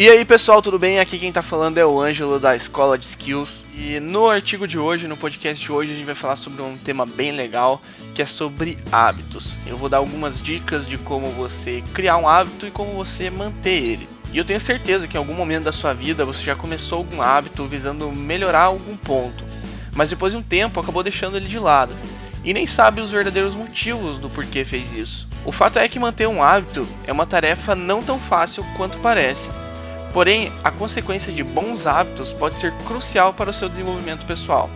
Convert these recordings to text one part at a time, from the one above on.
E aí pessoal, tudo bem? Aqui quem tá falando é o Ângelo da Escola de Skills. E no artigo de hoje, no podcast de hoje, a gente vai falar sobre um tema bem legal, que é sobre hábitos. Eu vou dar algumas dicas de como você criar um hábito e como você manter ele. E eu tenho certeza que em algum momento da sua vida você já começou algum hábito visando melhorar algum ponto, mas depois de um tempo acabou deixando ele de lado e nem sabe os verdadeiros motivos do porquê fez isso. O fato é que manter um hábito é uma tarefa não tão fácil quanto parece. Porém, a consequência de bons hábitos pode ser crucial para o seu desenvolvimento pessoal.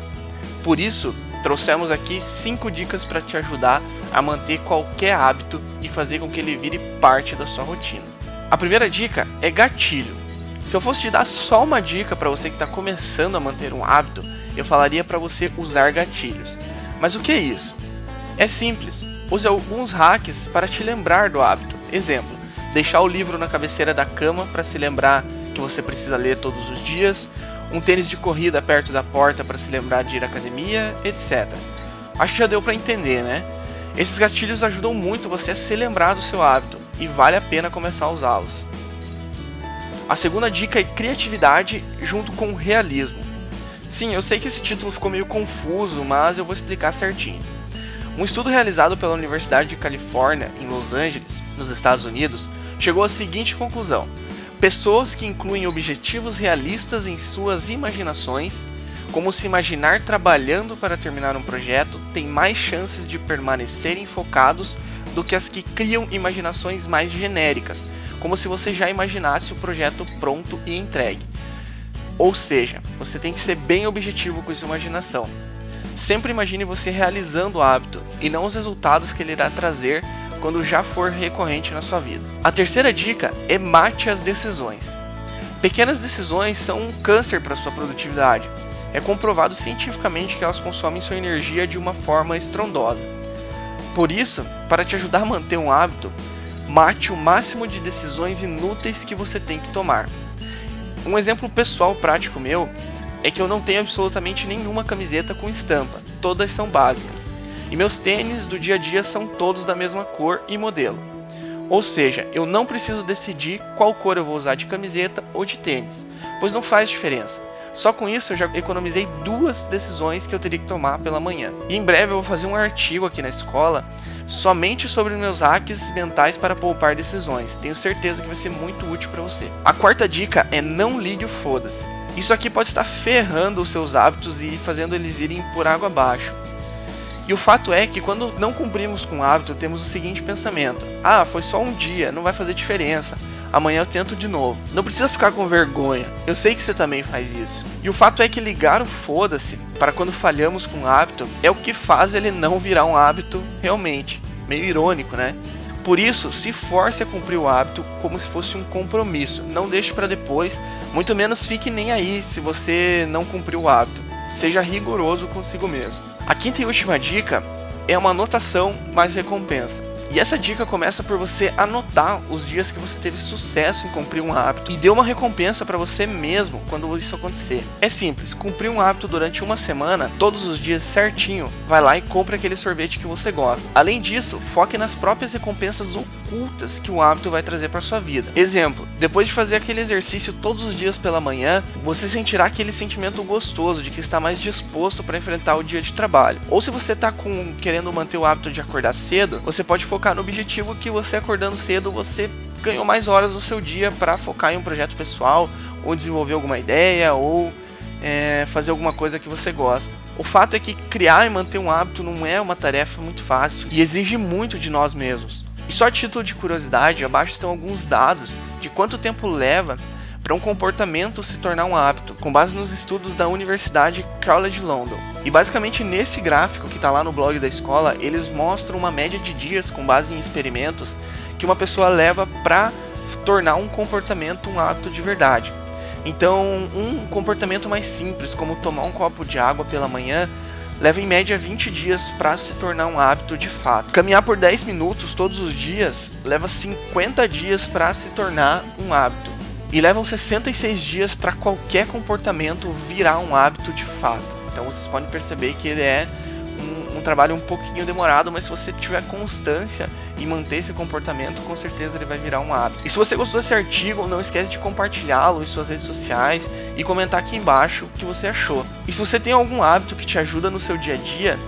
Por isso, trouxemos aqui 5 dicas para te ajudar a manter qualquer hábito e fazer com que ele vire parte da sua rotina. A primeira dica é gatilho. Se eu fosse te dar só uma dica para você que está começando a manter um hábito, eu falaria para você usar gatilhos. Mas o que é isso? É simples. Use alguns hacks para te lembrar do hábito. Exemplo: deixar o livro na cabeceira da cama para se lembrar que você precisa ler todos os dias, um tênis de corrida perto da porta para se lembrar de ir à academia, etc. Acho que já deu para entender, né? Esses gatilhos ajudam muito você a se lembrar do seu hábito e vale a pena começar a usá-los. A segunda dica é criatividade junto com realismo. Sim, eu sei que esse título ficou meio confuso, mas eu vou explicar certinho. Um estudo realizado pela Universidade de Califórnia, em Los Angeles, nos Estados Unidos, chegou à seguinte conclusão: pessoas que incluem objetivos realistas em suas imaginações, como se imaginar trabalhando para terminar um projeto, têm mais chances de permanecerem focados do que as que criam imaginações mais genéricas, como se você já imaginasse o projeto pronto e entregue. Ou seja, você tem que ser bem objetivo com sua imaginação. Sempre imagine você realizando o hábito e não os resultados que ele irá trazer quando já for recorrente na sua vida. A terceira dica é mate as decisões. Pequenas decisões são um câncer para sua produtividade. É comprovado cientificamente que elas consomem sua energia de uma forma estrondosa. Por isso, para te ajudar a manter um hábito, mate o máximo de decisões inúteis que você tem que tomar. Um exemplo pessoal prático meu é que eu não tenho absolutamente nenhuma camiseta com estampa, todas são básicas. E meus tênis do dia a dia são todos da mesma cor e modelo. Ou seja, eu não preciso decidir qual cor eu vou usar de camiseta ou de tênis, pois não faz diferença. Só com isso eu já economizei duas decisões que eu teria que tomar pela manhã. E em breve eu vou fazer um artigo aqui na escola somente sobre meus hacks mentais para poupar decisões. Tenho certeza que vai ser muito útil para você. A quarta dica é não ligue o foda-se. Isso aqui pode estar ferrando os seus hábitos e fazendo eles irem por água abaixo. E o fato é que quando não cumprimos com o hábito, temos o seguinte pensamento: ah, foi só um dia, não vai fazer diferença. Amanhã eu tento de novo. Não precisa ficar com vergonha. Eu sei que você também faz isso. E o fato é que ligar o foda-se para quando falhamos com o hábito é o que faz ele não virar um hábito realmente. Meio irônico, né? Por isso, se force a cumprir o hábito como se fosse um compromisso. Não deixe para depois, muito menos fique nem aí se você não cumpriu o hábito. Seja rigoroso consigo mesmo. A quinta e última dica é uma anotação mais recompensa. E essa dica começa por você anotar os dias que você teve sucesso em cumprir um hábito e dê uma recompensa para você mesmo quando isso acontecer. É simples, cumprir um hábito durante uma semana, todos os dias certinho, vai lá e compre aquele sorvete que você gosta. Além disso, foque nas próprias recompensas ocultas que o hábito vai trazer para sua vida. Exemplo, depois de fazer aquele exercício todos os dias pela manhã, você sentirá aquele sentimento gostoso de que está mais disposto para enfrentar o dia de trabalho. Ou se você está com querendo manter o hábito de acordar cedo, você pode focar no objetivo que você acordando cedo você ganhou mais horas do seu dia para focar em um projeto pessoal ou desenvolver alguma ideia ou é, fazer alguma coisa que você gosta. O fato é que criar e manter um hábito não é uma tarefa muito fácil e exige muito de nós mesmos. E só título de curiosidade, abaixo estão alguns dados de quanto tempo leva para um comportamento se tornar um hábito, com base nos estudos da Universidade College London. E basicamente nesse gráfico que está lá no blog da escola, eles mostram uma média de dias com base em experimentos que uma pessoa leva para tornar um comportamento um hábito de verdade. Então, um comportamento mais simples, como tomar um copo de água pela manhã, leva em média 20 dias para se tornar um hábito de fato. Caminhar por 10 minutos todos os dias leva 50 dias para se tornar um hábito e levam 66 dias para qualquer comportamento virar um hábito de fato. Então vocês podem perceber que ele é trabalho um pouquinho demorado, mas se você tiver constância e manter esse comportamento, com certeza ele vai virar um hábito. E se você gostou desse artigo, não esquece de compartilhá-lo em suas redes sociais e comentar aqui embaixo o que você achou. E se você tem algum hábito que te ajuda no seu dia a dia,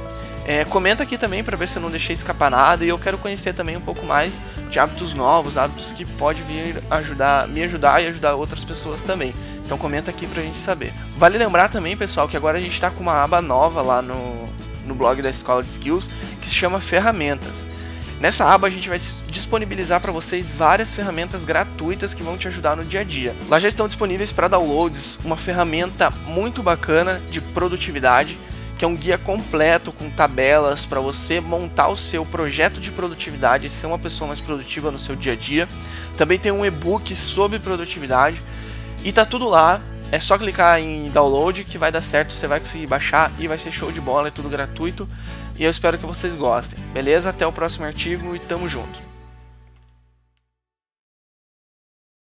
é, comenta aqui também para ver se eu não deixei escapar nada e eu quero conhecer também um pouco mais de hábitos novos, hábitos que pode vir ajudar, me ajudar e ajudar outras pessoas também. Então comenta aqui pra gente saber. Vale lembrar também, pessoal, que agora a gente está com uma aba nova lá no, no blog da Escola de Skills que se chama Ferramentas. Nessa aba a gente vai disponibilizar para vocês várias ferramentas gratuitas que vão te ajudar no dia a dia. Lá já estão disponíveis para downloads uma ferramenta muito bacana de produtividade que é um guia completo com tabelas para você montar o seu projeto de produtividade e ser uma pessoa mais produtiva no seu dia a dia. Também tem um e-book sobre produtividade e tá tudo lá. É só clicar em download que vai dar certo, você vai conseguir baixar e vai ser show de bola, é tudo gratuito. E eu espero que vocês gostem. Beleza? Até o próximo artigo e tamo junto.